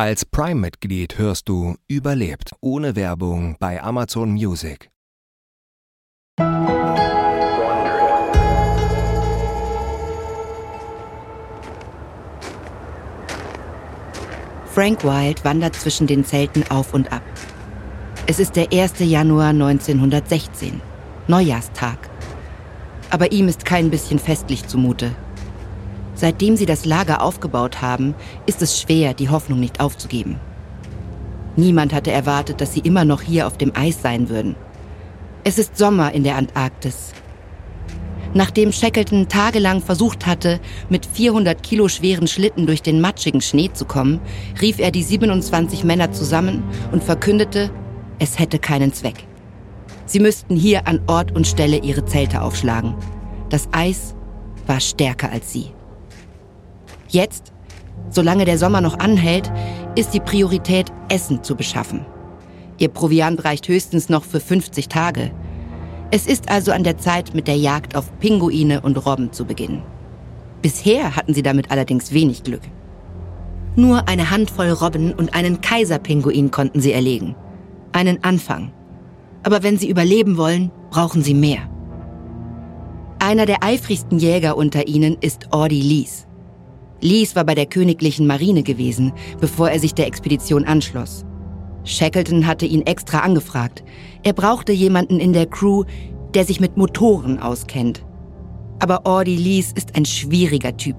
Als Prime-Mitglied hörst du Überlebt ohne Werbung bei Amazon Music. Frank Wild wandert zwischen den Zelten auf und ab. Es ist der 1. Januar 1916, Neujahrstag. Aber ihm ist kein bisschen festlich zumute. Seitdem sie das Lager aufgebaut haben, ist es schwer, die Hoffnung nicht aufzugeben. Niemand hatte erwartet, dass sie immer noch hier auf dem Eis sein würden. Es ist Sommer in der Antarktis. Nachdem Shackleton tagelang versucht hatte, mit 400 Kilo schweren Schlitten durch den matschigen Schnee zu kommen, rief er die 27 Männer zusammen und verkündete, es hätte keinen Zweck. Sie müssten hier an Ort und Stelle ihre Zelte aufschlagen. Das Eis war stärker als sie. Jetzt, solange der Sommer noch anhält, ist die Priorität, Essen zu beschaffen. Ihr Proviant reicht höchstens noch für 50 Tage. Es ist also an der Zeit, mit der Jagd auf Pinguine und Robben zu beginnen. Bisher hatten sie damit allerdings wenig Glück. Nur eine Handvoll Robben und einen Kaiserpinguin konnten sie erlegen. Einen Anfang. Aber wenn sie überleben wollen, brauchen sie mehr. Einer der eifrigsten Jäger unter ihnen ist Ordi Lees. Lees war bei der königlichen Marine gewesen, bevor er sich der Expedition anschloss. Shackleton hatte ihn extra angefragt. Er brauchte jemanden in der Crew, der sich mit Motoren auskennt. Aber Ordi Lees ist ein schwieriger Typ.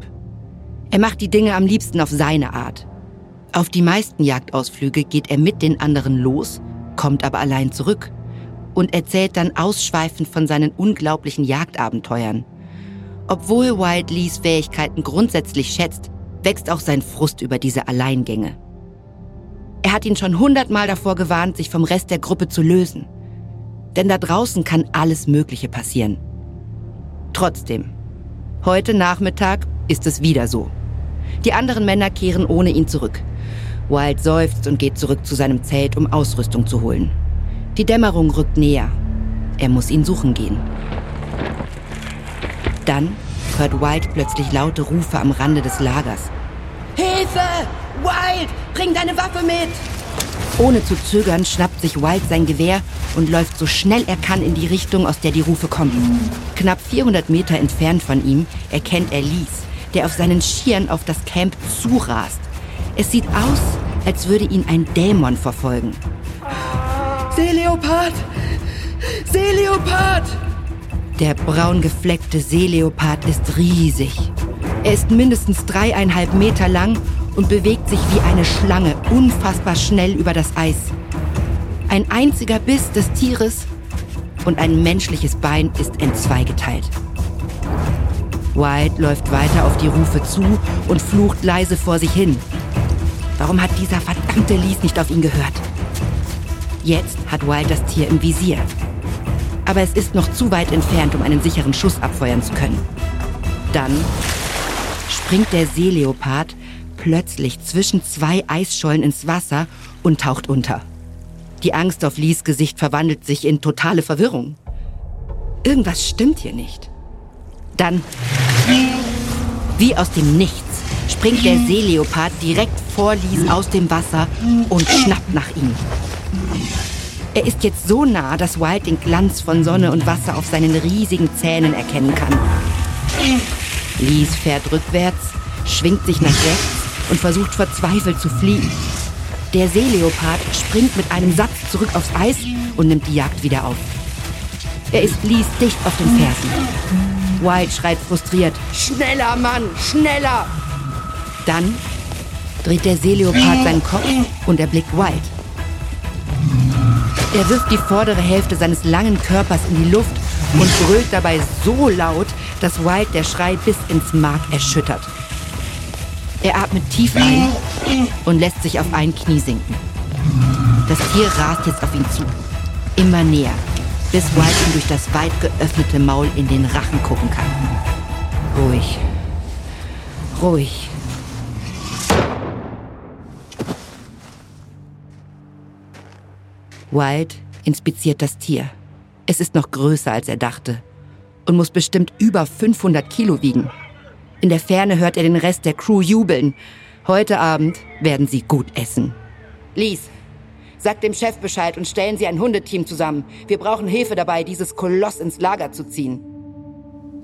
Er macht die Dinge am liebsten auf seine Art. Auf die meisten Jagdausflüge geht er mit den anderen los, kommt aber allein zurück und erzählt dann ausschweifend von seinen unglaublichen Jagdabenteuern. Obwohl Wild Lees Fähigkeiten grundsätzlich schätzt, wächst auch sein Frust über diese Alleingänge. Er hat ihn schon hundertmal davor gewarnt, sich vom Rest der Gruppe zu lösen. Denn da draußen kann alles Mögliche passieren. Trotzdem, heute Nachmittag ist es wieder so. Die anderen Männer kehren ohne ihn zurück. Wild seufzt und geht zurück zu seinem Zelt, um Ausrüstung zu holen. Die Dämmerung rückt näher. Er muss ihn suchen gehen. Dann hört Wild plötzlich laute Rufe am Rande des Lagers. Hilfe! Wild, bring deine Waffe mit! Ohne zu zögern schnappt sich Wild sein Gewehr und läuft so schnell er kann in die Richtung, aus der die Rufe kommen. Knapp 400 Meter entfernt von ihm erkennt er Lies, der auf seinen Skiern auf das Camp zurast. Es sieht aus, als würde ihn ein Dämon verfolgen. Seeleopard! Seeleopard! Der braun gefleckte Seeleopard ist riesig. Er ist mindestens dreieinhalb Meter lang und bewegt sich wie eine Schlange unfassbar schnell über das Eis. Ein einziger Biss des Tieres und ein menschliches Bein ist entzweigeteilt. White läuft weiter auf die Rufe zu und flucht leise vor sich hin. Warum hat dieser verdammte Lies nicht auf ihn gehört? Jetzt hat Wild das Tier im Visier aber es ist noch zu weit entfernt, um einen sicheren Schuss abfeuern zu können. Dann springt der Seeleopard plötzlich zwischen zwei Eisschollen ins Wasser und taucht unter. Die Angst auf Lees Gesicht verwandelt sich in totale Verwirrung. Irgendwas stimmt hier nicht. Dann, wie aus dem Nichts, springt der Seeleopard direkt vor Lies aus dem Wasser und schnappt nach ihm. Er ist jetzt so nah, dass Wild den Glanz von Sonne und Wasser auf seinen riesigen Zähnen erkennen kann. Lies fährt rückwärts, schwingt sich nach rechts und versucht verzweifelt zu fliehen. Der Seeleopard springt mit einem Satz zurück aufs Eis und nimmt die Jagd wieder auf. Er ist Lies dicht auf den Fersen. Wild schreit frustriert: Schneller, Mann, schneller! Dann dreht der Seeleopard seinen Kopf und erblickt Wild. Er wirft die vordere Hälfte seines langen Körpers in die Luft und brüllt dabei so laut, dass Wild der Schrei bis ins Mark erschüttert. Er atmet tief ein und lässt sich auf ein Knie sinken. Das Tier rast jetzt auf ihn zu, immer näher, bis Wild ihm durch das weit geöffnete Maul in den Rachen gucken kann. Ruhig, ruhig. Wild inspiziert das Tier. Es ist noch größer, als er dachte und muss bestimmt über 500 Kilo wiegen. In der Ferne hört er den Rest der Crew jubeln. Heute Abend werden sie gut essen. Lies, sag dem Chef Bescheid und stellen Sie ein Hundeteam zusammen. Wir brauchen Hilfe dabei, dieses Koloss ins Lager zu ziehen.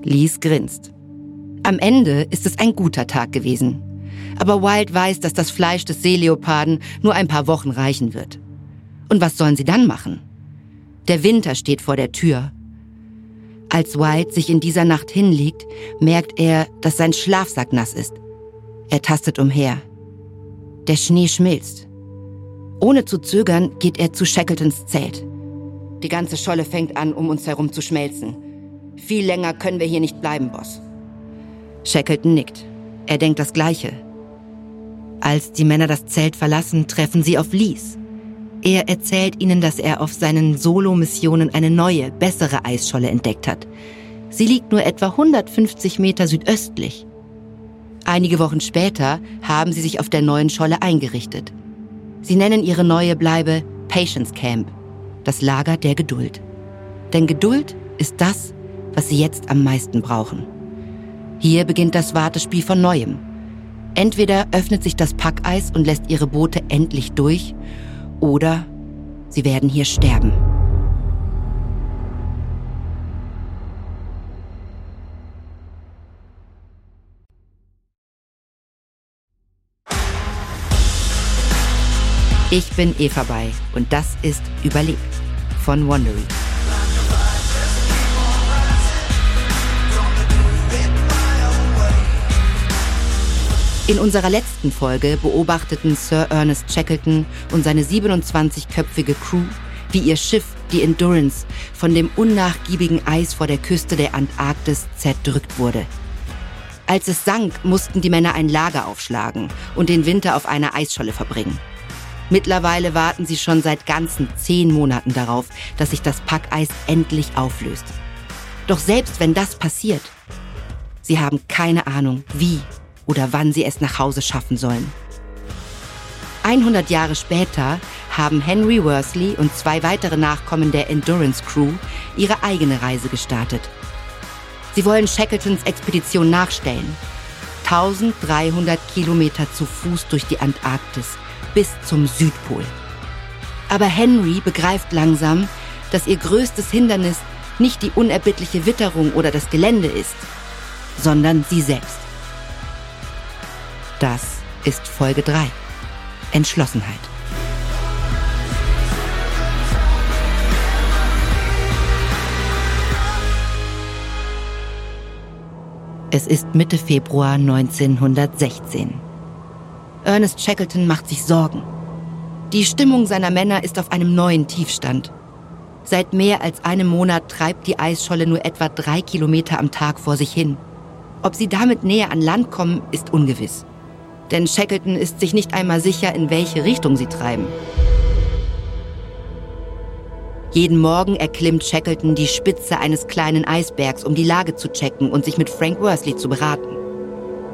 Lies grinst. Am Ende ist es ein guter Tag gewesen. Aber Wild weiß, dass das Fleisch des Seeleoparden nur ein paar Wochen reichen wird. Und was sollen sie dann machen? Der Winter steht vor der Tür. Als Wild sich in dieser Nacht hinlegt, merkt er, dass sein Schlafsack nass ist. Er tastet umher. Der Schnee schmilzt. Ohne zu zögern geht er zu Shackletons Zelt. Die ganze Scholle fängt an, um uns herum zu schmelzen. Viel länger können wir hier nicht bleiben, Boss. Shackleton nickt. Er denkt das Gleiche. Als die Männer das Zelt verlassen, treffen sie auf Lies. Er erzählt ihnen, dass er auf seinen Solo-Missionen eine neue, bessere Eisscholle entdeckt hat. Sie liegt nur etwa 150 Meter südöstlich. Einige Wochen später haben sie sich auf der neuen Scholle eingerichtet. Sie nennen ihre neue Bleibe Patience Camp, das Lager der Geduld. Denn Geduld ist das, was sie jetzt am meisten brauchen. Hier beginnt das Wartespiel von neuem. Entweder öffnet sich das Packeis und lässt ihre Boote endlich durch, oder sie werden hier sterben. Ich bin Eva Bay und das ist Überlebt von Wondery. In unserer letzten Folge beobachteten Sir Ernest Shackleton und seine 27-köpfige Crew, wie ihr Schiff, die Endurance, von dem unnachgiebigen Eis vor der Küste der Antarktis zerdrückt wurde. Als es sank, mussten die Männer ein Lager aufschlagen und den Winter auf einer Eisscholle verbringen. Mittlerweile warten sie schon seit ganzen zehn Monaten darauf, dass sich das Packeis endlich auflöst. Doch selbst wenn das passiert, sie haben keine Ahnung, wie oder wann sie es nach Hause schaffen sollen. 100 Jahre später haben Henry Worsley und zwei weitere Nachkommen der Endurance Crew ihre eigene Reise gestartet. Sie wollen Shackletons Expedition nachstellen. 1300 Kilometer zu Fuß durch die Antarktis bis zum Südpol. Aber Henry begreift langsam, dass ihr größtes Hindernis nicht die unerbittliche Witterung oder das Gelände ist, sondern sie selbst. Das ist Folge 3. Entschlossenheit. Es ist Mitte Februar 1916. Ernest Shackleton macht sich Sorgen. Die Stimmung seiner Männer ist auf einem neuen Tiefstand. Seit mehr als einem Monat treibt die Eisscholle nur etwa drei Kilometer am Tag vor sich hin. Ob sie damit näher an Land kommen, ist ungewiss. Denn Shackleton ist sich nicht einmal sicher, in welche Richtung sie treiben. Jeden Morgen erklimmt Shackleton die Spitze eines kleinen Eisbergs, um die Lage zu checken und sich mit Frank Worsley zu beraten.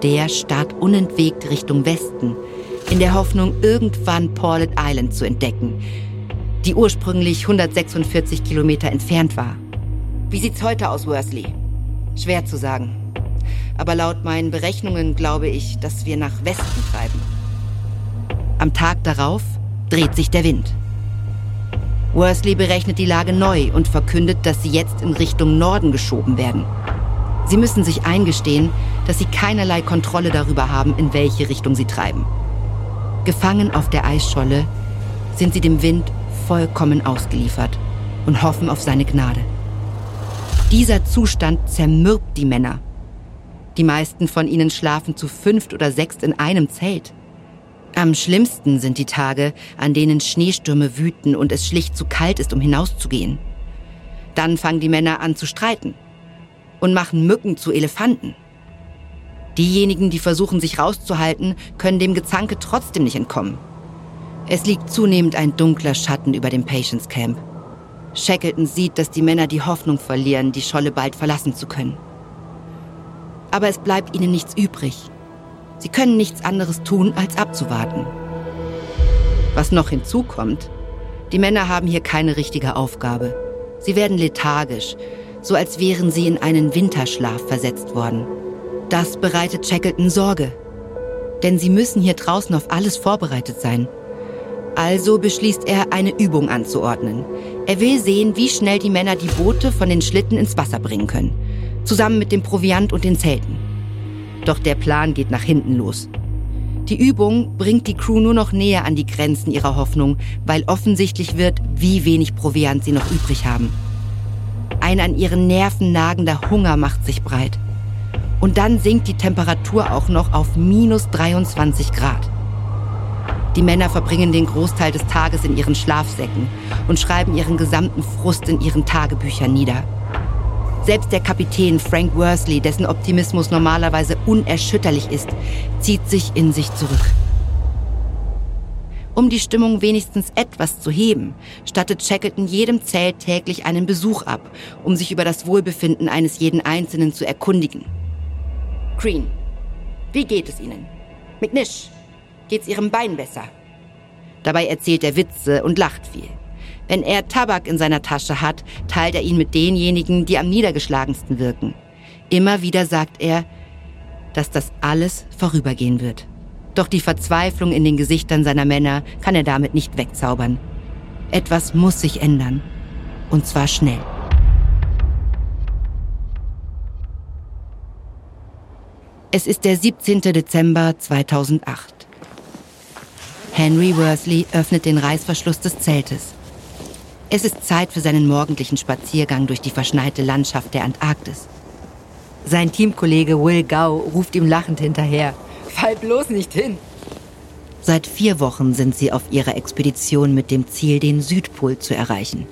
Der starrt unentwegt Richtung Westen, in der Hoffnung, irgendwann Paulet Island zu entdecken, die ursprünglich 146 Kilometer entfernt war. Wie sieht's heute aus, Worsley? Schwer zu sagen. Aber laut meinen Berechnungen glaube ich, dass wir nach Westen treiben. Am Tag darauf dreht sich der Wind. Worsley berechnet die Lage neu und verkündet, dass sie jetzt in Richtung Norden geschoben werden. Sie müssen sich eingestehen, dass sie keinerlei Kontrolle darüber haben, in welche Richtung sie treiben. Gefangen auf der Eisscholle sind sie dem Wind vollkommen ausgeliefert und hoffen auf seine Gnade. Dieser Zustand zermürbt die Männer. Die meisten von ihnen schlafen zu fünft oder sechst in einem Zelt. Am schlimmsten sind die Tage, an denen Schneestürme wüten und es schlicht zu kalt ist, um hinauszugehen. Dann fangen die Männer an zu streiten und machen Mücken zu Elefanten. Diejenigen, die versuchen, sich rauszuhalten, können dem Gezanke trotzdem nicht entkommen. Es liegt zunehmend ein dunkler Schatten über dem Patience Camp. Shackleton sieht, dass die Männer die Hoffnung verlieren, die Scholle bald verlassen zu können. Aber es bleibt ihnen nichts übrig. Sie können nichts anderes tun, als abzuwarten. Was noch hinzukommt, die Männer haben hier keine richtige Aufgabe. Sie werden lethargisch, so als wären sie in einen Winterschlaf versetzt worden. Das bereitet Shackleton Sorge. Denn sie müssen hier draußen auf alles vorbereitet sein. Also beschließt er, eine Übung anzuordnen. Er will sehen, wie schnell die Männer die Boote von den Schlitten ins Wasser bringen können. Zusammen mit dem Proviant und den Zelten. Doch der Plan geht nach hinten los. Die Übung bringt die Crew nur noch näher an die Grenzen ihrer Hoffnung, weil offensichtlich wird, wie wenig Proviant sie noch übrig haben. Ein an ihren Nerven nagender Hunger macht sich breit. Und dann sinkt die Temperatur auch noch auf minus 23 Grad. Die Männer verbringen den Großteil des Tages in ihren Schlafsäcken und schreiben ihren gesamten Frust in ihren Tagebüchern nieder. Selbst der Kapitän Frank Worsley, dessen Optimismus normalerweise unerschütterlich ist, zieht sich in sich zurück. Um die Stimmung wenigstens etwas zu heben, stattet Shackleton jedem Zelt täglich einen Besuch ab, um sich über das Wohlbefinden eines jeden Einzelnen zu erkundigen. Green, wie geht es Ihnen? McNish, geht's Ihrem Bein besser? Dabei erzählt er Witze und lacht viel. Wenn er Tabak in seiner Tasche hat, teilt er ihn mit denjenigen, die am niedergeschlagensten wirken. Immer wieder sagt er, dass das alles vorübergehen wird. Doch die Verzweiflung in den Gesichtern seiner Männer kann er damit nicht wegzaubern. Etwas muss sich ändern. Und zwar schnell. Es ist der 17. Dezember 2008. Henry Worsley öffnet den Reißverschluss des Zeltes. Es ist Zeit für seinen morgendlichen Spaziergang durch die verschneite Landschaft der Antarktis. Sein Teamkollege Will Gau ruft ihm lachend hinterher. Fall bloß nicht hin. Seit vier Wochen sind sie auf ihrer Expedition mit dem Ziel, den Südpol zu erreichen.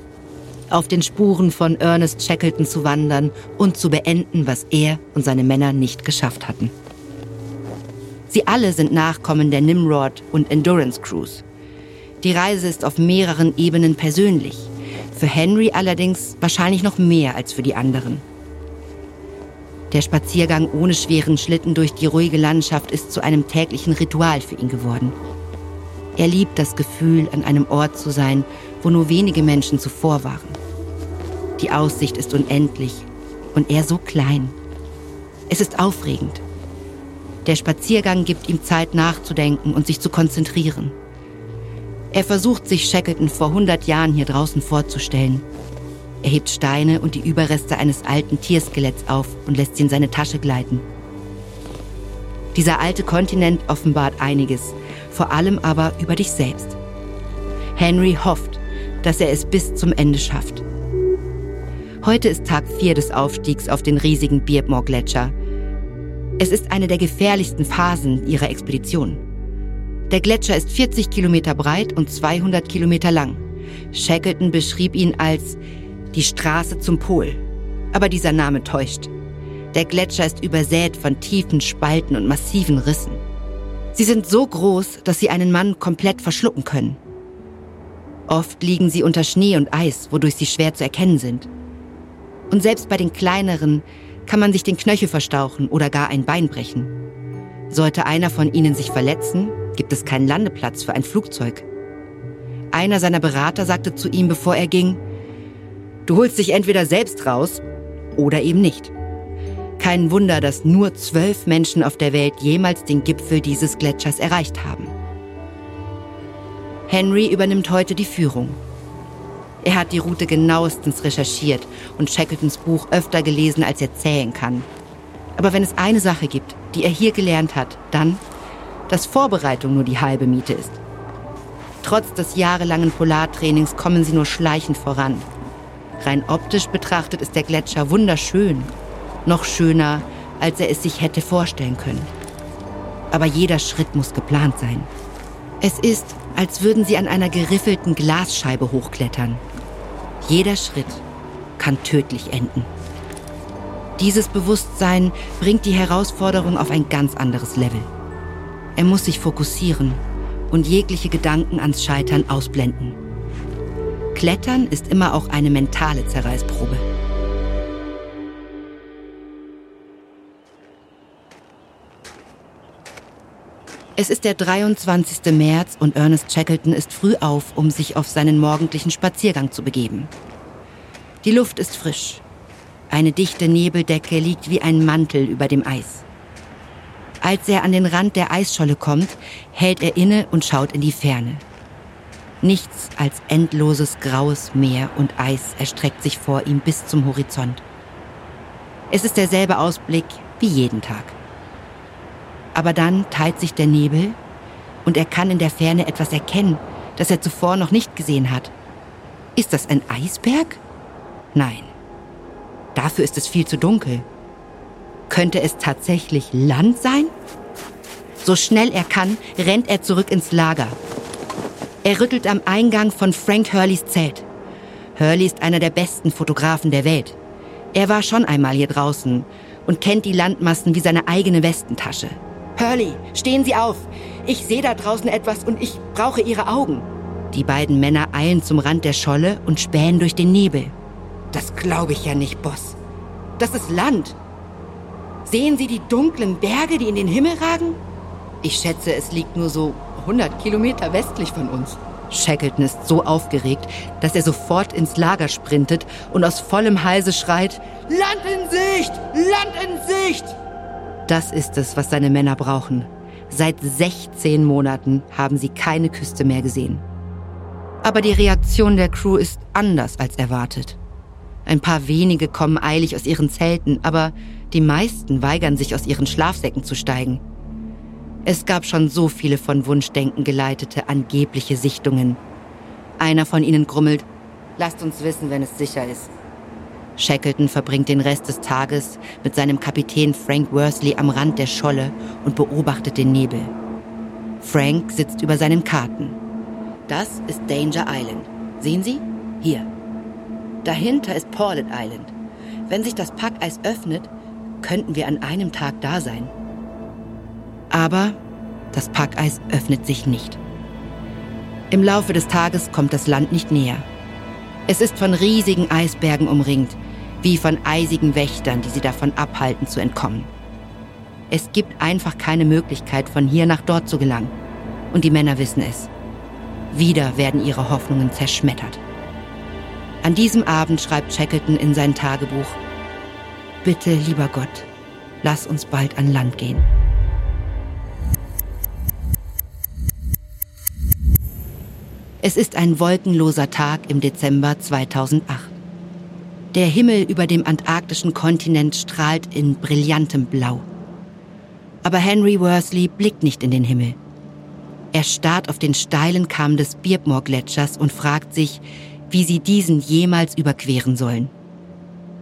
Auf den Spuren von Ernest Shackleton zu wandern und zu beenden, was er und seine Männer nicht geschafft hatten. Sie alle sind Nachkommen der Nimrod und Endurance Crews. Die Reise ist auf mehreren Ebenen persönlich. Für Henry allerdings wahrscheinlich noch mehr als für die anderen. Der Spaziergang ohne schweren Schlitten durch die ruhige Landschaft ist zu einem täglichen Ritual für ihn geworden. Er liebt das Gefühl, an einem Ort zu sein, wo nur wenige Menschen zuvor waren. Die Aussicht ist unendlich und er so klein. Es ist aufregend. Der Spaziergang gibt ihm Zeit nachzudenken und sich zu konzentrieren. Er versucht sich Shackleton vor 100 Jahren hier draußen vorzustellen. Er hebt Steine und die Überreste eines alten Tierskeletts auf und lässt sie in seine Tasche gleiten. Dieser alte Kontinent offenbart einiges, vor allem aber über dich selbst. Henry hofft, dass er es bis zum Ende schafft. Heute ist Tag 4 des Aufstiegs auf den riesigen Beardmore-Gletscher. Es ist eine der gefährlichsten Phasen ihrer Expedition. Der Gletscher ist 40 Kilometer breit und 200 Kilometer lang. Shackleton beschrieb ihn als die Straße zum Pol. Aber dieser Name täuscht. Der Gletscher ist übersät von tiefen Spalten und massiven Rissen. Sie sind so groß, dass sie einen Mann komplett verschlucken können. Oft liegen sie unter Schnee und Eis, wodurch sie schwer zu erkennen sind. Und selbst bei den kleineren kann man sich den Knöchel verstauchen oder gar ein Bein brechen. Sollte einer von ihnen sich verletzen, gibt es keinen Landeplatz für ein Flugzeug. Einer seiner Berater sagte zu ihm, bevor er ging, du holst dich entweder selbst raus oder eben nicht. Kein Wunder, dass nur zwölf Menschen auf der Welt jemals den Gipfel dieses Gletschers erreicht haben. Henry übernimmt heute die Führung. Er hat die Route genauestens recherchiert und Shackletons Buch öfter gelesen, als er zählen kann. Aber wenn es eine Sache gibt, die er hier gelernt hat, dann dass Vorbereitung nur die halbe Miete ist. Trotz des jahrelangen Polartrainings kommen sie nur schleichend voran. Rein optisch betrachtet ist der Gletscher wunderschön, noch schöner, als er es sich hätte vorstellen können. Aber jeder Schritt muss geplant sein. Es ist, als würden sie an einer geriffelten Glasscheibe hochklettern. Jeder Schritt kann tödlich enden. Dieses Bewusstsein bringt die Herausforderung auf ein ganz anderes Level. Er muss sich fokussieren und jegliche Gedanken ans Scheitern ausblenden. Klettern ist immer auch eine mentale Zerreißprobe. Es ist der 23. März und Ernest Shackleton ist früh auf, um sich auf seinen morgendlichen Spaziergang zu begeben. Die Luft ist frisch. Eine dichte Nebeldecke liegt wie ein Mantel über dem Eis. Als er an den Rand der Eisscholle kommt, hält er inne und schaut in die Ferne. Nichts als endloses graues Meer und Eis erstreckt sich vor ihm bis zum Horizont. Es ist derselbe Ausblick wie jeden Tag. Aber dann teilt sich der Nebel und er kann in der Ferne etwas erkennen, das er zuvor noch nicht gesehen hat. Ist das ein Eisberg? Nein. Dafür ist es viel zu dunkel. Könnte es tatsächlich Land sein? So schnell er kann, rennt er zurück ins Lager. Er rüttelt am Eingang von Frank Hurleys Zelt. Hurley ist einer der besten Fotografen der Welt. Er war schon einmal hier draußen und kennt die Landmassen wie seine eigene Westentasche. Hurley, stehen Sie auf! Ich sehe da draußen etwas und ich brauche Ihre Augen. Die beiden Männer eilen zum Rand der Scholle und spähen durch den Nebel. Das glaube ich ja nicht, Boss. Das ist Land. Sehen Sie die dunklen Berge, die in den Himmel ragen? Ich schätze, es liegt nur so 100 Kilometer westlich von uns. Shackleton ist so aufgeregt, dass er sofort ins Lager sprintet und aus vollem Halse schreit, Land in Sicht! Land in Sicht! Das ist es, was seine Männer brauchen. Seit 16 Monaten haben sie keine Küste mehr gesehen. Aber die Reaktion der Crew ist anders als erwartet. Ein paar wenige kommen eilig aus ihren Zelten, aber die meisten weigern sich aus ihren Schlafsäcken zu steigen. Es gab schon so viele von Wunschdenken geleitete angebliche Sichtungen. Einer von ihnen grummelt, lasst uns wissen, wenn es sicher ist. Shackleton verbringt den Rest des Tages mit seinem Kapitän Frank Worsley am Rand der Scholle und beobachtet den Nebel. Frank sitzt über seinen Karten. Das ist Danger Island. Sehen Sie? Hier. Dahinter ist Paulet Island. Wenn sich das Packeis öffnet, könnten wir an einem Tag da sein. Aber das Packeis öffnet sich nicht. Im Laufe des Tages kommt das Land nicht näher. Es ist von riesigen Eisbergen umringt, wie von eisigen Wächtern, die sie davon abhalten zu entkommen. Es gibt einfach keine Möglichkeit, von hier nach dort zu gelangen. Und die Männer wissen es. Wieder werden ihre Hoffnungen zerschmettert. An diesem Abend schreibt Shackleton in sein Tagebuch, Bitte, lieber Gott, lass uns bald an Land gehen. Es ist ein wolkenloser Tag im Dezember 2008. Der Himmel über dem antarktischen Kontinent strahlt in brillantem Blau. Aber Henry Worsley blickt nicht in den Himmel. Er starrt auf den steilen Kamm des Beardmore-Gletschers und fragt sich, wie sie diesen jemals überqueren sollen.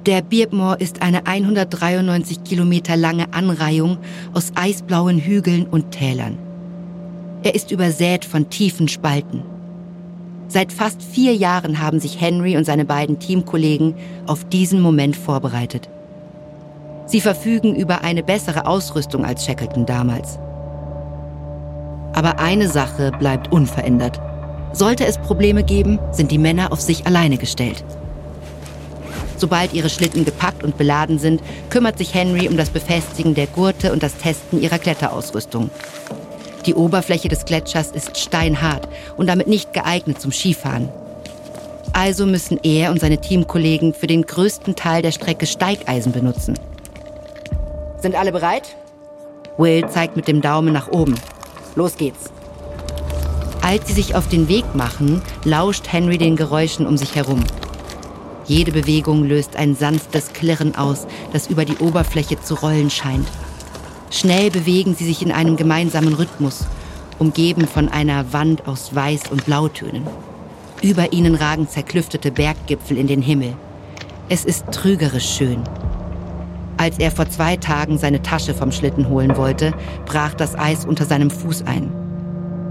Der Beardmore ist eine 193 Kilometer lange Anreihung aus eisblauen Hügeln und Tälern. Er ist übersät von tiefen Spalten. Seit fast vier Jahren haben sich Henry und seine beiden Teamkollegen auf diesen Moment vorbereitet. Sie verfügen über eine bessere Ausrüstung als Shackleton damals. Aber eine Sache bleibt unverändert. Sollte es Probleme geben, sind die Männer auf sich alleine gestellt. Sobald ihre Schlitten gepackt und beladen sind, kümmert sich Henry um das Befestigen der Gurte und das Testen ihrer Kletterausrüstung. Die Oberfläche des Gletschers ist steinhart und damit nicht geeignet zum Skifahren. Also müssen er und seine Teamkollegen für den größten Teil der Strecke Steigeisen benutzen. Sind alle bereit? Will zeigt mit dem Daumen nach oben. Los geht's. Als sie sich auf den Weg machen, lauscht Henry den Geräuschen um sich herum. Jede Bewegung löst ein sanftes Klirren aus, das über die Oberfläche zu rollen scheint. Schnell bewegen sie sich in einem gemeinsamen Rhythmus, umgeben von einer Wand aus Weiß- und Blautönen. Über ihnen ragen zerklüftete Berggipfel in den Himmel. Es ist trügerisch schön. Als er vor zwei Tagen seine Tasche vom Schlitten holen wollte, brach das Eis unter seinem Fuß ein.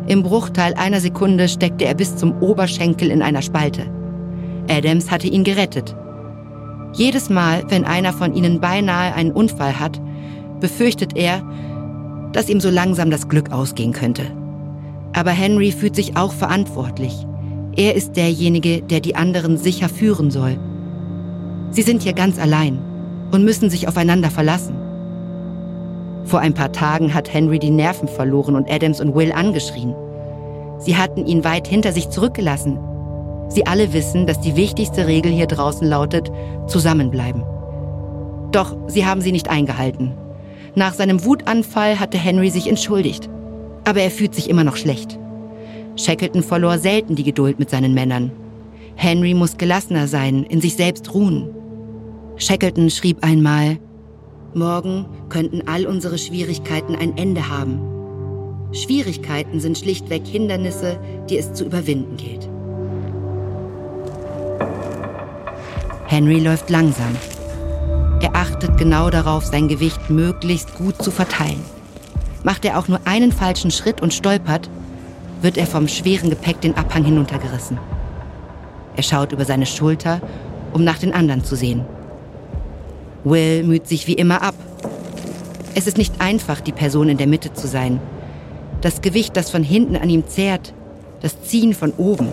Im Bruchteil einer Sekunde steckte er bis zum Oberschenkel in einer Spalte. Adams hatte ihn gerettet. Jedes Mal, wenn einer von ihnen beinahe einen Unfall hat, befürchtet er, dass ihm so langsam das Glück ausgehen könnte. Aber Henry fühlt sich auch verantwortlich. Er ist derjenige, der die anderen sicher führen soll. Sie sind hier ganz allein und müssen sich aufeinander verlassen. Vor ein paar Tagen hat Henry die Nerven verloren und Adams und Will angeschrien. Sie hatten ihn weit hinter sich zurückgelassen. Sie alle wissen, dass die wichtigste Regel hier draußen lautet, zusammenbleiben. Doch sie haben sie nicht eingehalten. Nach seinem Wutanfall hatte Henry sich entschuldigt. Aber er fühlt sich immer noch schlecht. Shackleton verlor selten die Geduld mit seinen Männern. Henry muss gelassener sein, in sich selbst ruhen. Shackleton schrieb einmal, Morgen könnten all unsere Schwierigkeiten ein Ende haben. Schwierigkeiten sind schlichtweg Hindernisse, die es zu überwinden gilt. Henry läuft langsam. Er achtet genau darauf, sein Gewicht möglichst gut zu verteilen. Macht er auch nur einen falschen Schritt und stolpert, wird er vom schweren Gepäck den Abhang hinuntergerissen. Er schaut über seine Schulter, um nach den anderen zu sehen. Will müht sich wie immer ab. Es ist nicht einfach, die Person in der Mitte zu sein. Das Gewicht, das von hinten an ihm zehrt, das Ziehen von oben.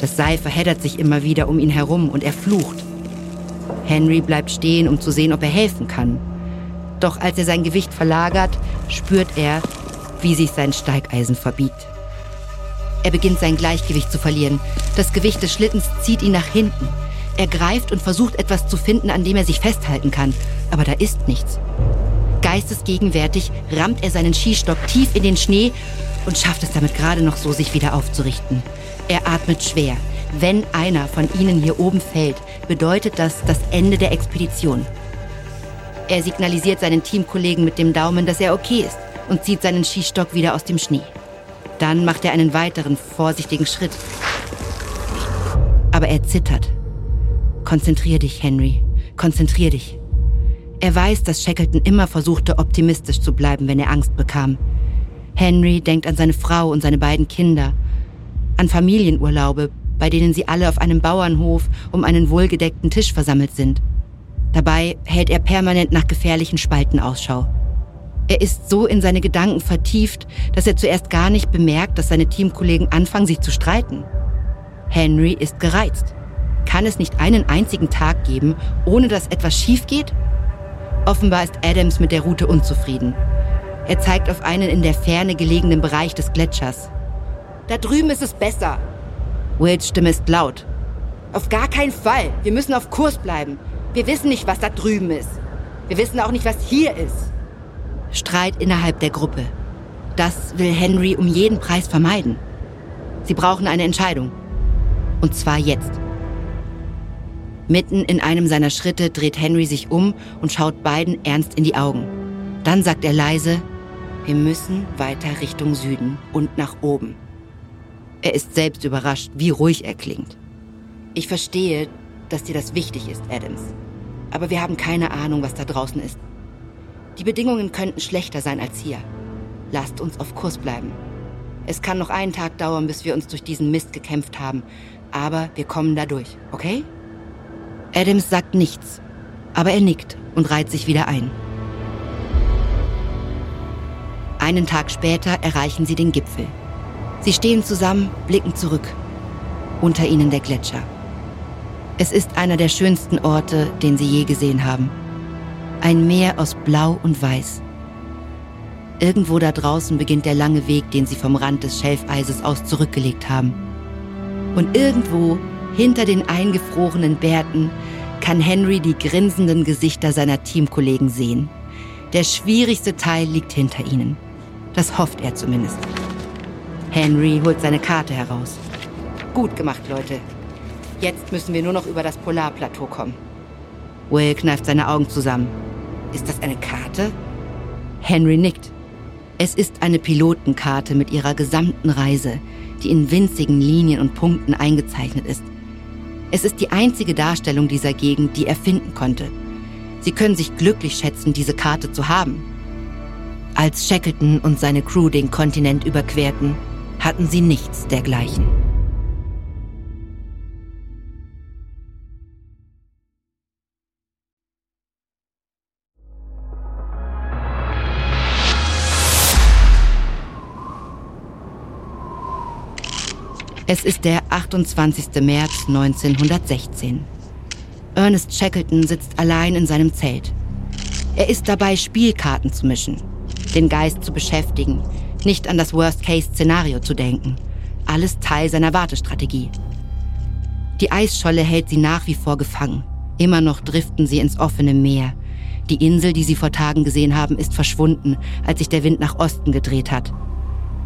Das Seil verheddert sich immer wieder um ihn herum und er flucht. Henry bleibt stehen, um zu sehen, ob er helfen kann. Doch als er sein Gewicht verlagert, spürt er, wie sich sein Steigeisen verbiegt. Er beginnt sein Gleichgewicht zu verlieren. Das Gewicht des Schlittens zieht ihn nach hinten. Er greift und versucht etwas zu finden, an dem er sich festhalten kann. Aber da ist nichts. Geistesgegenwärtig rammt er seinen Skistock tief in den Schnee und schafft es damit gerade noch so, sich wieder aufzurichten. Er atmet schwer. Wenn einer von ihnen hier oben fällt, bedeutet das das Ende der Expedition. Er signalisiert seinen Teamkollegen mit dem Daumen, dass er okay ist und zieht seinen Skistock wieder aus dem Schnee. Dann macht er einen weiteren vorsichtigen Schritt. Aber er zittert. Konzentrier dich, Henry. Konzentrier dich. Er weiß, dass Shackleton immer versuchte, optimistisch zu bleiben, wenn er Angst bekam. Henry denkt an seine Frau und seine beiden Kinder, an Familienurlaube, bei denen sie alle auf einem Bauernhof um einen wohlgedeckten Tisch versammelt sind. Dabei hält er permanent nach gefährlichen Spalten Ausschau. Er ist so in seine Gedanken vertieft, dass er zuerst gar nicht bemerkt, dass seine Teamkollegen anfangen, sich zu streiten. Henry ist gereizt. Kann es nicht einen einzigen Tag geben, ohne dass etwas schief geht? Offenbar ist Adams mit der Route unzufrieden. Er zeigt auf einen in der Ferne gelegenen Bereich des Gletschers. Da drüben ist es besser. Wills Stimme ist laut. Auf gar keinen Fall. Wir müssen auf Kurs bleiben. Wir wissen nicht, was da drüben ist. Wir wissen auch nicht, was hier ist. Streit innerhalb der Gruppe. Das will Henry um jeden Preis vermeiden. Sie brauchen eine Entscheidung. Und zwar jetzt. Mitten in einem seiner Schritte dreht Henry sich um und schaut beiden ernst in die Augen. Dann sagt er leise, wir müssen weiter Richtung Süden und nach oben. Er ist selbst überrascht, wie ruhig er klingt. Ich verstehe, dass dir das wichtig ist, Adams. Aber wir haben keine Ahnung, was da draußen ist. Die Bedingungen könnten schlechter sein als hier. Lasst uns auf Kurs bleiben. Es kann noch einen Tag dauern, bis wir uns durch diesen Mist gekämpft haben. Aber wir kommen da durch, okay? Adams sagt nichts, aber er nickt und reiht sich wieder ein. Einen Tag später erreichen sie den Gipfel. Sie stehen zusammen, blicken zurück. Unter ihnen der Gletscher. Es ist einer der schönsten Orte, den sie je gesehen haben. Ein Meer aus Blau und Weiß. Irgendwo da draußen beginnt der lange Weg, den sie vom Rand des Schelfeises aus zurückgelegt haben. Und irgendwo hinter den eingefrorenen Bärten kann Henry die grinsenden Gesichter seiner Teamkollegen sehen. Der schwierigste Teil liegt hinter ihnen. Das hofft er zumindest. Henry holt seine Karte heraus. Gut gemacht, Leute. Jetzt müssen wir nur noch über das Polarplateau kommen. Will kneift seine Augen zusammen. Ist das eine Karte? Henry nickt. Es ist eine Pilotenkarte mit ihrer gesamten Reise, die in winzigen Linien und Punkten eingezeichnet ist. Es ist die einzige Darstellung dieser Gegend, die er finden konnte. Sie können sich glücklich schätzen, diese Karte zu haben. Als Shackleton und seine Crew den Kontinent überquerten, hatten sie nichts dergleichen. Es ist der 28. März 1916. Ernest Shackleton sitzt allein in seinem Zelt. Er ist dabei, Spielkarten zu mischen, den Geist zu beschäftigen, nicht an das Worst-Case-Szenario zu denken. Alles Teil seiner Wartestrategie. Die Eisscholle hält sie nach wie vor gefangen. Immer noch driften sie ins offene Meer. Die Insel, die sie vor Tagen gesehen haben, ist verschwunden, als sich der Wind nach Osten gedreht hat.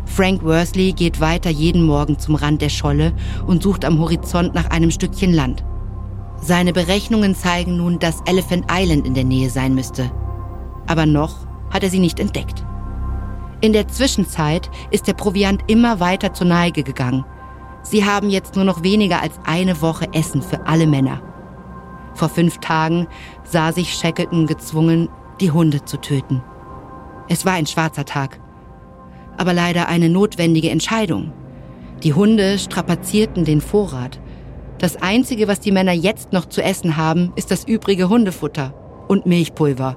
Frank Worsley geht weiter jeden Morgen zum Rand der Scholle und sucht am Horizont nach einem Stückchen Land. Seine Berechnungen zeigen nun, dass Elephant Island in der Nähe sein müsste. Aber noch hat er sie nicht entdeckt. In der Zwischenzeit ist der Proviant immer weiter zur Neige gegangen. Sie haben jetzt nur noch weniger als eine Woche Essen für alle Männer. Vor fünf Tagen sah sich Shackleton gezwungen, die Hunde zu töten. Es war ein schwarzer Tag, aber leider eine notwendige Entscheidung. Die Hunde strapazierten den Vorrat. Das Einzige, was die Männer jetzt noch zu essen haben, ist das übrige Hundefutter und Milchpulver.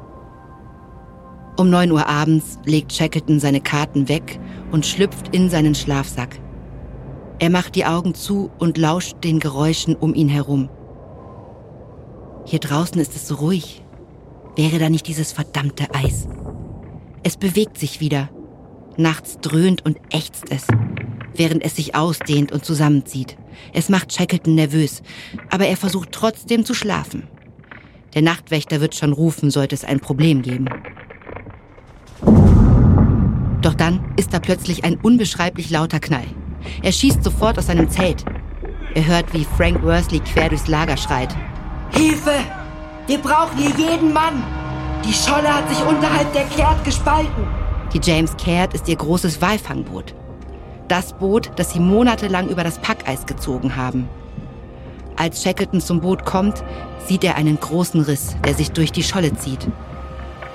Um 9 Uhr abends legt Shackleton seine Karten weg und schlüpft in seinen Schlafsack. Er macht die Augen zu und lauscht den Geräuschen um ihn herum. Hier draußen ist es so ruhig. Wäre da nicht dieses verdammte Eis? Es bewegt sich wieder. Nachts dröhnt und ächzt es, während es sich ausdehnt und zusammenzieht. Es macht Shackleton nervös, aber er versucht trotzdem zu schlafen. Der Nachtwächter wird schon rufen, sollte es ein Problem geben. Doch dann ist da plötzlich ein unbeschreiblich lauter Knall. Er schießt sofort aus seinem Zelt. Er hört, wie Frank Worsley quer durchs Lager schreit. Hilfe! Wir brauchen hier jeden Mann! Die Scholle hat sich unterhalb der Kehrt gespalten. Die James Caird ist ihr großes Walfangboot. Das Boot, das sie monatelang über das Packeis gezogen haben. Als Shackleton zum Boot kommt, sieht er einen großen Riss, der sich durch die Scholle zieht.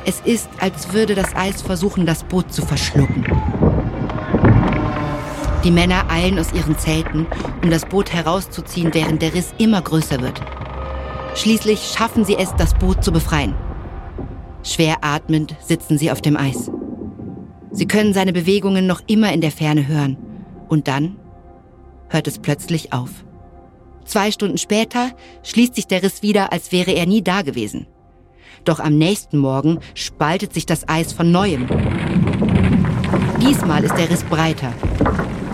Es ist, als würde das Eis versuchen, das Boot zu verschlucken. Die Männer eilen aus ihren Zelten, um das Boot herauszuziehen, während der Riss immer größer wird. Schließlich schaffen sie es, das Boot zu befreien. Schwer atmend sitzen sie auf dem Eis. Sie können seine Bewegungen noch immer in der Ferne hören. Und dann hört es plötzlich auf. Zwei Stunden später schließt sich der Riss wieder, als wäre er nie da gewesen. Doch am nächsten Morgen spaltet sich das Eis von neuem. Diesmal ist der Riss breiter.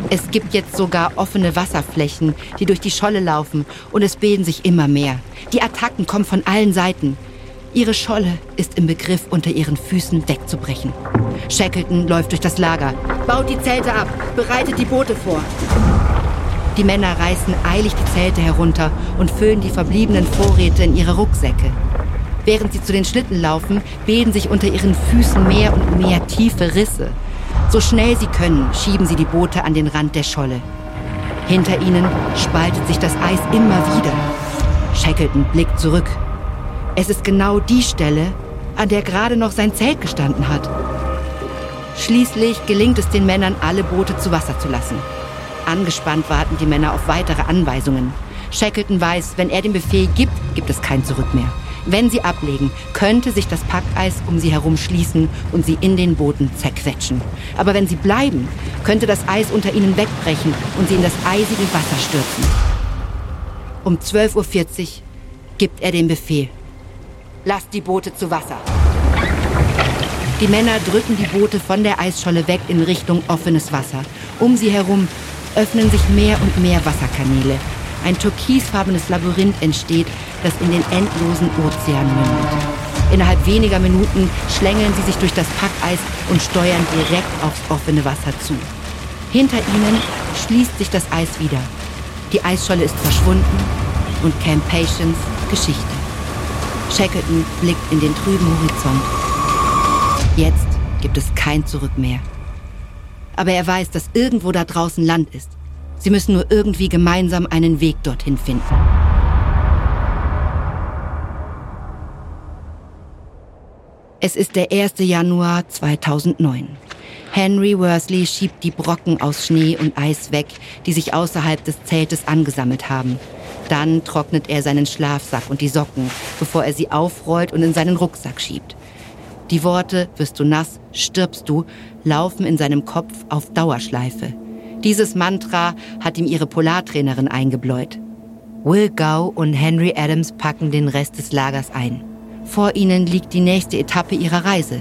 Es gibt jetzt sogar offene Wasserflächen, die durch die Scholle laufen und es bilden sich immer mehr. Die Attacken kommen von allen Seiten. Ihre Scholle ist im Begriff, unter ihren Füßen wegzubrechen. Shackleton läuft durch das Lager, baut die Zelte ab, bereitet die Boote vor. Die Männer reißen eilig die Zelte herunter und füllen die verbliebenen Vorräte in ihre Rucksäcke. Während sie zu den Schlitten laufen, bilden sich unter ihren Füßen mehr und mehr tiefe Risse. So schnell sie können, schieben sie die Boote an den Rand der Scholle. Hinter ihnen spaltet sich das Eis immer wieder. Shackleton blickt zurück. Es ist genau die Stelle, an der gerade noch sein Zelt gestanden hat. Schließlich gelingt es den Männern, alle Boote zu Wasser zu lassen. Angespannt warten die Männer auf weitere Anweisungen. Shackleton weiß, wenn er den Befehl gibt, gibt es kein Zurück mehr. Wenn sie ablegen, könnte sich das Packeis um sie herum schließen und sie in den Booten zerquetschen. Aber wenn sie bleiben, könnte das Eis unter ihnen wegbrechen und sie in das eisige Wasser stürzen. Um 12.40 Uhr gibt er den Befehl. Lasst die Boote zu Wasser. Die Männer drücken die Boote von der Eisscholle weg in Richtung offenes Wasser. Um sie herum öffnen sich mehr und mehr Wasserkanäle. Ein türkisfarbenes Labyrinth entsteht, das in den endlosen Ozean mündet. Innerhalb weniger Minuten schlängeln sie sich durch das Packeis und steuern direkt aufs offene Wasser zu. Hinter ihnen schließt sich das Eis wieder. Die Eisscholle ist verschwunden und Camp Patience Geschichte. Shackleton blickt in den trüben Horizont. Jetzt gibt es kein Zurück mehr. Aber er weiß, dass irgendwo da draußen Land ist. Sie müssen nur irgendwie gemeinsam einen Weg dorthin finden. Es ist der 1. Januar 2009. Henry Worsley schiebt die Brocken aus Schnee und Eis weg, die sich außerhalb des Zeltes angesammelt haben. Dann trocknet er seinen Schlafsack und die Socken, bevor er sie aufrollt und in seinen Rucksack schiebt. Die Worte wirst du nass, stirbst du, laufen in seinem Kopf auf Dauerschleife. Dieses Mantra hat ihm ihre Polartrainerin eingebläut. Will Gow und Henry Adams packen den Rest des Lagers ein. Vor ihnen liegt die nächste Etappe ihrer Reise,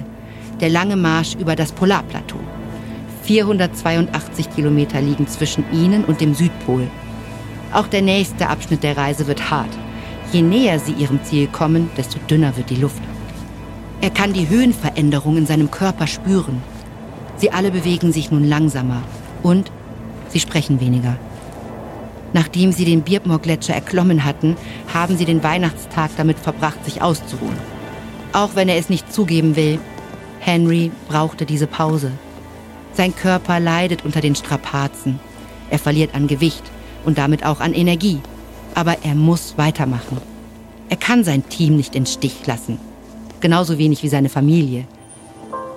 der lange Marsch über das Polarplateau. 482 Kilometer liegen zwischen ihnen und dem Südpol. Auch der nächste Abschnitt der Reise wird hart. Je näher sie ihrem Ziel kommen, desto dünner wird die Luft. Er kann die Höhenveränderung in seinem Körper spüren. Sie alle bewegen sich nun langsamer und sie sprechen weniger. Nachdem sie den Birkmoor-Gletscher erklommen hatten, haben sie den Weihnachtstag damit verbracht, sich auszuruhen. Auch wenn er es nicht zugeben will, Henry brauchte diese Pause. Sein Körper leidet unter den Strapazen. Er verliert an Gewicht und damit auch an Energie. Aber er muss weitermachen. Er kann sein Team nicht in Stich lassen. Genauso wenig wie seine Familie.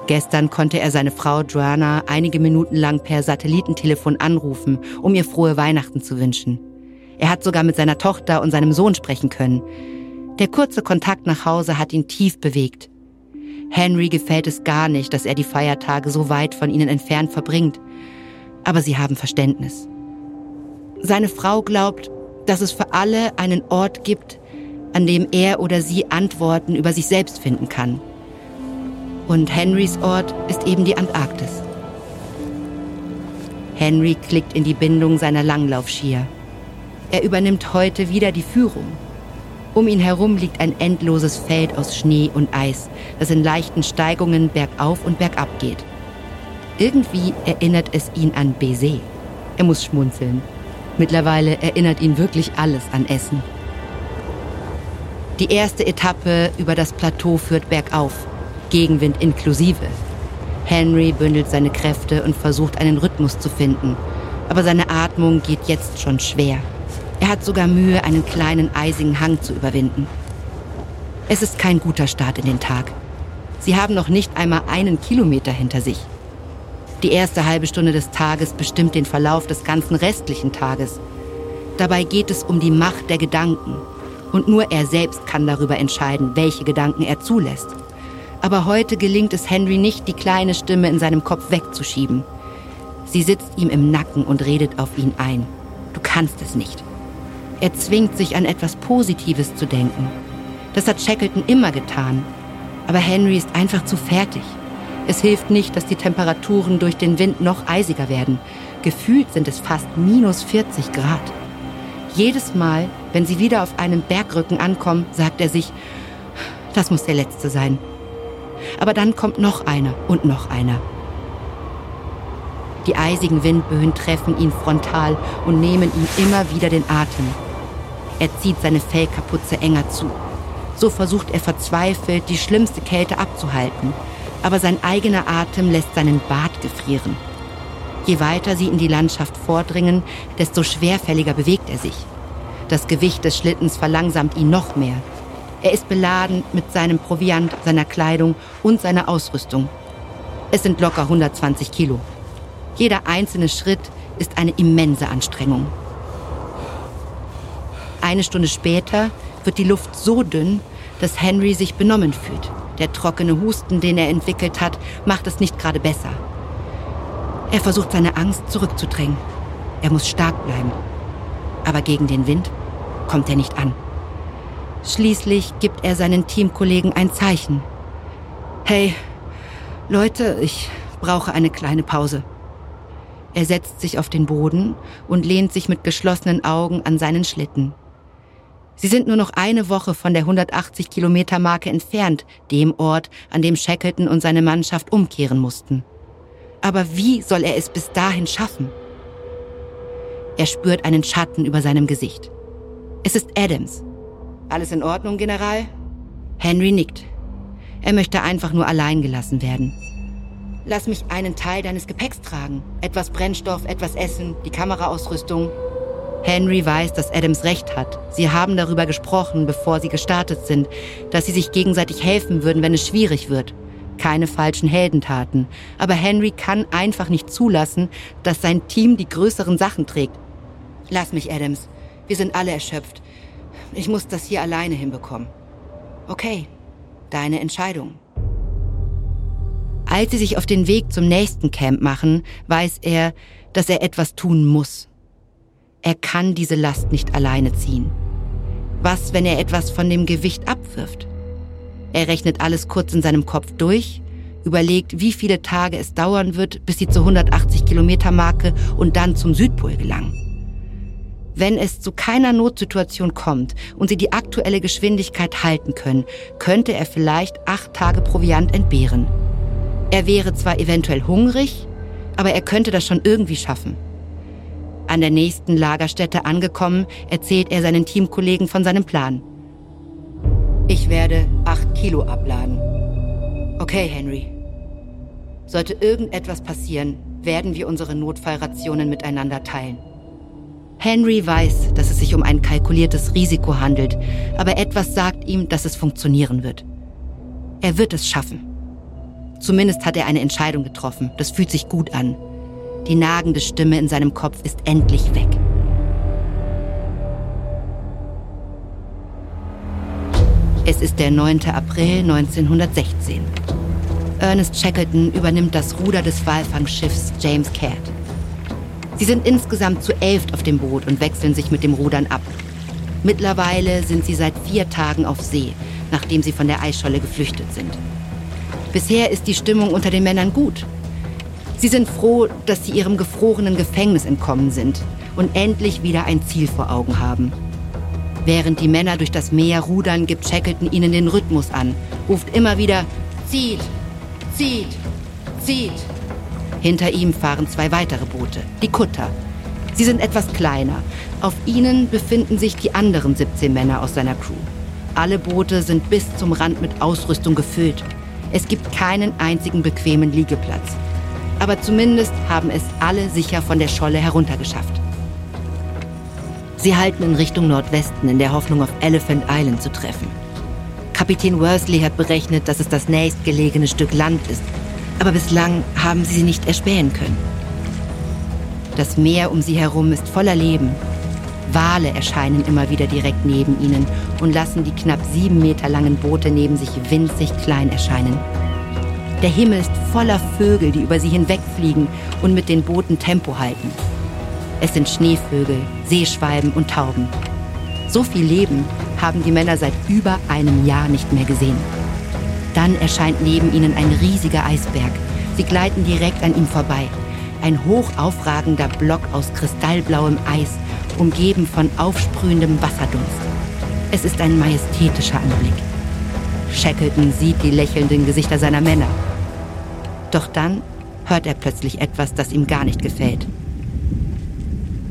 Gestern konnte er seine Frau Joanna einige Minuten lang per Satellitentelefon anrufen, um ihr frohe Weihnachten zu wünschen. Er hat sogar mit seiner Tochter und seinem Sohn sprechen können. Der kurze Kontakt nach Hause hat ihn tief bewegt. Henry gefällt es gar nicht, dass er die Feiertage so weit von ihnen entfernt verbringt. Aber sie haben Verständnis. Seine Frau glaubt, dass es für alle einen Ort gibt, an dem er oder sie Antworten über sich selbst finden kann. Und Henrys Ort ist eben die Antarktis. Henry klickt in die Bindung seiner Langlaufskier. Er übernimmt heute wieder die Führung. Um ihn herum liegt ein endloses Feld aus Schnee und Eis, das in leichten Steigungen bergauf und bergab geht. Irgendwie erinnert es ihn an Baiser. Er muss schmunzeln. Mittlerweile erinnert ihn wirklich alles an Essen. Die erste Etappe über das Plateau führt bergauf. Gegenwind inklusive. Henry bündelt seine Kräfte und versucht einen Rhythmus zu finden, aber seine Atmung geht jetzt schon schwer. Er hat sogar Mühe, einen kleinen eisigen Hang zu überwinden. Es ist kein guter Start in den Tag. Sie haben noch nicht einmal einen Kilometer hinter sich. Die erste halbe Stunde des Tages bestimmt den Verlauf des ganzen restlichen Tages. Dabei geht es um die Macht der Gedanken. Und nur er selbst kann darüber entscheiden, welche Gedanken er zulässt. Aber heute gelingt es Henry nicht, die kleine Stimme in seinem Kopf wegzuschieben. Sie sitzt ihm im Nacken und redet auf ihn ein. Du kannst es nicht. Er zwingt sich an etwas Positives zu denken. Das hat Shackleton immer getan. Aber Henry ist einfach zu fertig. Es hilft nicht, dass die Temperaturen durch den Wind noch eisiger werden. Gefühlt sind es fast minus 40 Grad. Jedes Mal, wenn sie wieder auf einem Bergrücken ankommen, sagt er sich, das muss der letzte sein. Aber dann kommt noch einer und noch einer. Die eisigen Windböen treffen ihn frontal und nehmen ihm immer wieder den Atem. Er zieht seine Fellkapuze enger zu. So versucht er verzweifelt, die schlimmste Kälte abzuhalten. Aber sein eigener Atem lässt seinen Bart gefrieren. Je weiter sie in die Landschaft vordringen, desto schwerfälliger bewegt er sich. Das Gewicht des Schlittens verlangsamt ihn noch mehr. Er ist beladen mit seinem Proviant, seiner Kleidung und seiner Ausrüstung. Es sind locker 120 Kilo. Jeder einzelne Schritt ist eine immense Anstrengung. Eine Stunde später wird die Luft so dünn, dass Henry sich benommen fühlt. Der trockene Husten, den er entwickelt hat, macht es nicht gerade besser. Er versucht seine Angst zurückzudrängen. Er muss stark bleiben. Aber gegen den Wind kommt er nicht an. Schließlich gibt er seinen Teamkollegen ein Zeichen. Hey, Leute, ich brauche eine kleine Pause. Er setzt sich auf den Boden und lehnt sich mit geschlossenen Augen an seinen Schlitten. Sie sind nur noch eine Woche von der 180 Kilometer Marke entfernt, dem Ort, an dem Shackleton und seine Mannschaft umkehren mussten. Aber wie soll er es bis dahin schaffen? Er spürt einen Schatten über seinem Gesicht. Es ist Adams. Alles in Ordnung, General? Henry nickt. Er möchte einfach nur allein gelassen werden. Lass mich einen Teil deines Gepäcks tragen. Etwas Brennstoff, etwas Essen, die Kameraausrüstung, Henry weiß, dass Adams recht hat. Sie haben darüber gesprochen, bevor sie gestartet sind, dass sie sich gegenseitig helfen würden, wenn es schwierig wird. Keine falschen Heldentaten. Aber Henry kann einfach nicht zulassen, dass sein Team die größeren Sachen trägt. Lass mich, Adams. Wir sind alle erschöpft. Ich muss das hier alleine hinbekommen. Okay, deine Entscheidung. Als sie sich auf den Weg zum nächsten Camp machen, weiß er, dass er etwas tun muss. Er kann diese Last nicht alleine ziehen. Was, wenn er etwas von dem Gewicht abwirft? Er rechnet alles kurz in seinem Kopf durch, überlegt, wie viele Tage es dauern wird, bis sie zur 180 Kilometer Marke und dann zum Südpol gelangen. Wenn es zu keiner Notsituation kommt und sie die aktuelle Geschwindigkeit halten können, könnte er vielleicht acht Tage Proviant entbehren. Er wäre zwar eventuell hungrig, aber er könnte das schon irgendwie schaffen. An der nächsten Lagerstätte angekommen, erzählt er seinen Teamkollegen von seinem Plan. Ich werde acht Kilo abladen. Okay, Henry. Sollte irgendetwas passieren, werden wir unsere Notfallrationen miteinander teilen. Henry weiß, dass es sich um ein kalkuliertes Risiko handelt, aber etwas sagt ihm, dass es funktionieren wird. Er wird es schaffen. Zumindest hat er eine Entscheidung getroffen. Das fühlt sich gut an. Die nagende Stimme in seinem Kopf ist endlich weg. Es ist der 9. April 1916. Ernest Shackleton übernimmt das Ruder des Walfangschiffs James Caird. Sie sind insgesamt zu elf auf dem Boot und wechseln sich mit dem Rudern ab. Mittlerweile sind sie seit vier Tagen auf See, nachdem sie von der Eisscholle geflüchtet sind. Bisher ist die Stimmung unter den Männern gut. Sie sind froh, dass sie ihrem gefrorenen Gefängnis entkommen sind und endlich wieder ein Ziel vor Augen haben. Während die Männer durch das Meer rudern, gibt Shackleton ihnen den Rhythmus an, ruft immer wieder Zieht, zieht, zieht. Hinter ihm fahren zwei weitere Boote, die Kutter. Sie sind etwas kleiner. Auf ihnen befinden sich die anderen 17 Männer aus seiner Crew. Alle Boote sind bis zum Rand mit Ausrüstung gefüllt. Es gibt keinen einzigen bequemen Liegeplatz. Aber zumindest haben es alle sicher von der Scholle heruntergeschafft. Sie halten in Richtung Nordwesten in der Hoffnung, auf Elephant Island zu treffen. Kapitän Worsley hat berechnet, dass es das nächstgelegene Stück Land ist, aber bislang haben sie sie nicht erspähen können. Das Meer um sie herum ist voller Leben. Wale erscheinen immer wieder direkt neben ihnen und lassen die knapp sieben Meter langen Boote neben sich winzig klein erscheinen. Der Himmel ist voller Vögel, die über sie hinwegfliegen und mit den Booten Tempo halten. Es sind Schneevögel, Seeschwalben und Tauben. So viel Leben haben die Männer seit über einem Jahr nicht mehr gesehen. Dann erscheint neben ihnen ein riesiger Eisberg. Sie gleiten direkt an ihm vorbei. Ein hoch aufragender Block aus kristallblauem Eis, umgeben von aufsprühendem Wasserdunst. Es ist ein majestätischer Anblick. Shackleton sieht die lächelnden Gesichter seiner Männer. Doch dann hört er plötzlich etwas, das ihm gar nicht gefällt.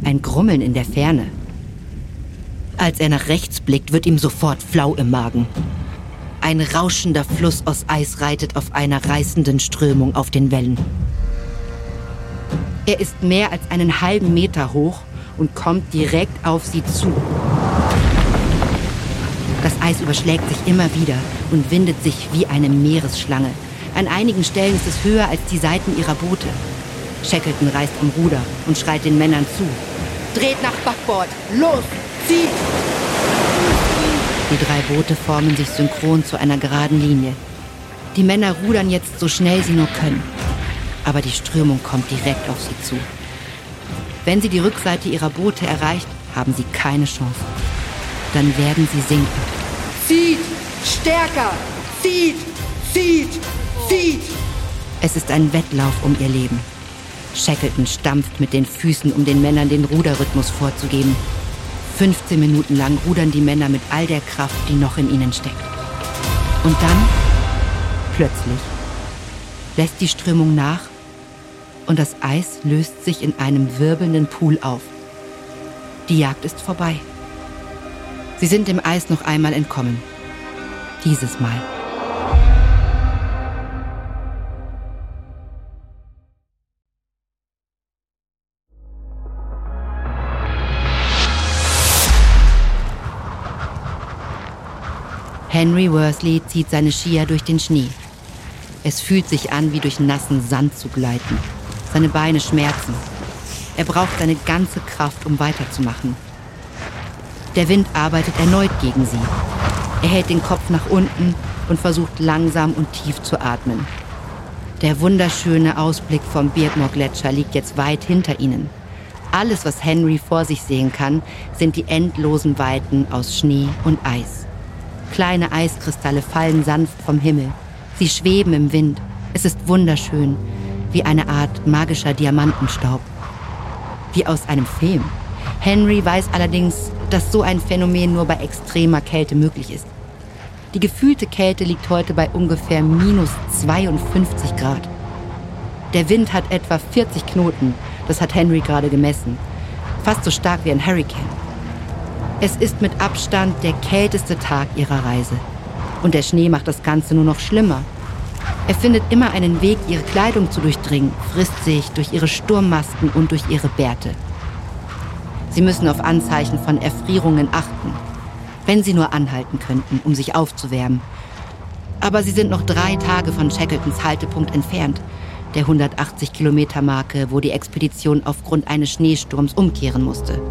Ein Grummeln in der Ferne. Als er nach rechts blickt, wird ihm sofort flau im Magen. Ein rauschender Fluss aus Eis reitet auf einer reißenden Strömung auf den Wellen. Er ist mehr als einen halben Meter hoch und kommt direkt auf sie zu. Das Eis überschlägt sich immer wieder und windet sich wie eine Meeresschlange. An einigen Stellen ist es höher als die Seiten ihrer Boote. Shackleton reißt am Ruder und schreit den Männern zu. Dreht nach Backbord! Los! Zieht! Die drei Boote formen sich synchron zu einer geraden Linie. Die Männer rudern jetzt so schnell sie nur können. Aber die Strömung kommt direkt auf sie zu. Wenn sie die Rückseite ihrer Boote erreicht, haben sie keine Chance. Dann werden sie sinken. Zieht! Stärker! Zieht! Zieht! Zieht! Es ist ein Wettlauf um ihr Leben. Shackleton stampft mit den Füßen, um den Männern den Ruderrhythmus vorzugeben. 15 Minuten lang rudern die Männer mit all der Kraft, die noch in ihnen steckt. Und dann, plötzlich, lässt die Strömung nach und das Eis löst sich in einem wirbelnden Pool auf. Die Jagd ist vorbei. Sie sind dem Eis noch einmal entkommen. Dieses Mal. Henry Worsley zieht seine Skier durch den Schnee. Es fühlt sich an, wie durch nassen Sand zu gleiten. Seine Beine schmerzen. Er braucht seine ganze Kraft, um weiterzumachen. Der Wind arbeitet erneut gegen sie. Er hält den Kopf nach unten und versucht langsam und tief zu atmen. Der wunderschöne Ausblick vom Birkmoor-Gletscher liegt jetzt weit hinter ihnen. Alles, was Henry vor sich sehen kann, sind die endlosen Weiten aus Schnee und Eis. Kleine Eiskristalle fallen sanft vom Himmel. Sie schweben im Wind. Es ist wunderschön, wie eine Art magischer Diamantenstaub. Wie aus einem Film. Henry weiß allerdings, dass so ein Phänomen nur bei extremer Kälte möglich ist. Die gefühlte Kälte liegt heute bei ungefähr minus 52 Grad. Der Wind hat etwa 40 Knoten, das hat Henry gerade gemessen. Fast so stark wie ein Hurricane. Es ist mit Abstand der kälteste Tag ihrer Reise. Und der Schnee macht das Ganze nur noch schlimmer. Er findet immer einen Weg, ihre Kleidung zu durchdringen, frisst sich durch ihre Sturmmasken und durch ihre Bärte. Sie müssen auf Anzeichen von Erfrierungen achten, wenn sie nur anhalten könnten, um sich aufzuwärmen. Aber sie sind noch drei Tage von Shackletons Haltepunkt entfernt, der 180 Kilometer Marke, wo die Expedition aufgrund eines Schneesturms umkehren musste.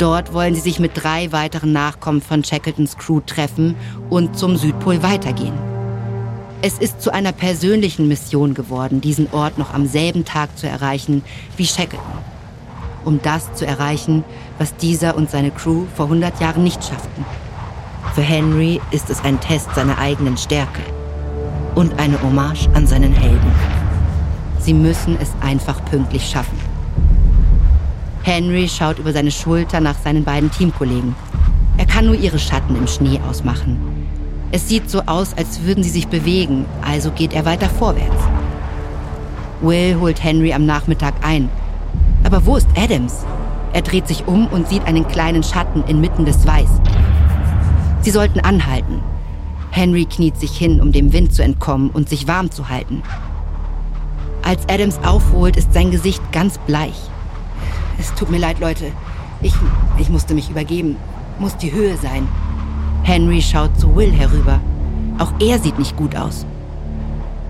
Dort wollen sie sich mit drei weiteren Nachkommen von Shackletons Crew treffen und zum Südpol weitergehen. Es ist zu einer persönlichen Mission geworden, diesen Ort noch am selben Tag zu erreichen wie Shackleton um das zu erreichen, was dieser und seine Crew vor 100 Jahren nicht schafften. Für Henry ist es ein Test seiner eigenen Stärke und eine Hommage an seinen Helden. Sie müssen es einfach pünktlich schaffen. Henry schaut über seine Schulter nach seinen beiden Teamkollegen. Er kann nur ihre Schatten im Schnee ausmachen. Es sieht so aus, als würden sie sich bewegen, also geht er weiter vorwärts. Will holt Henry am Nachmittag ein aber wo ist Adams? Er dreht sich um und sieht einen kleinen Schatten inmitten des Weiß. Sie sollten anhalten. Henry kniet sich hin, um dem Wind zu entkommen und sich warm zu halten. Als Adams aufholt, ist sein Gesicht ganz bleich. Es tut mir leid, Leute. Ich, ich musste mich übergeben. Muss die Höhe sein. Henry schaut zu Will herüber. Auch er sieht nicht gut aus.